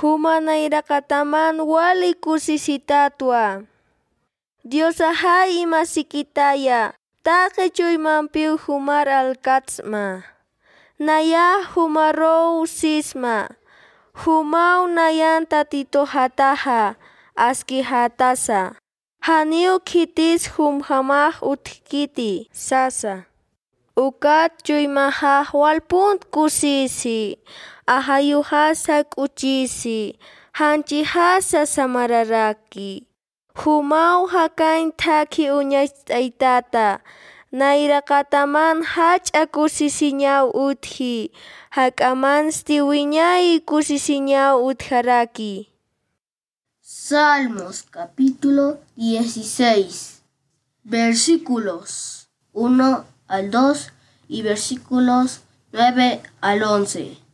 Humanairakataman wali kusisitatwa. Diosahai masikitaya, takechuy mampiu humar alkatsma. Naya humaro usisma, humau nayan aski hatasa Haniu kitis humhamah utkiti, sasa. Ukat chuymaha walpunt kusisi. Ahayu hasa kuchisi. Hanchi hasa samararaki. Humau hakain taki uñay t'aytata. Nayrakataman hacha kusisiñaw utji. Hakamansti wiñay kusisiñaw utjaraki. Salmos capítulo 16 versículos 1 al 2 y versículos 9 al 11.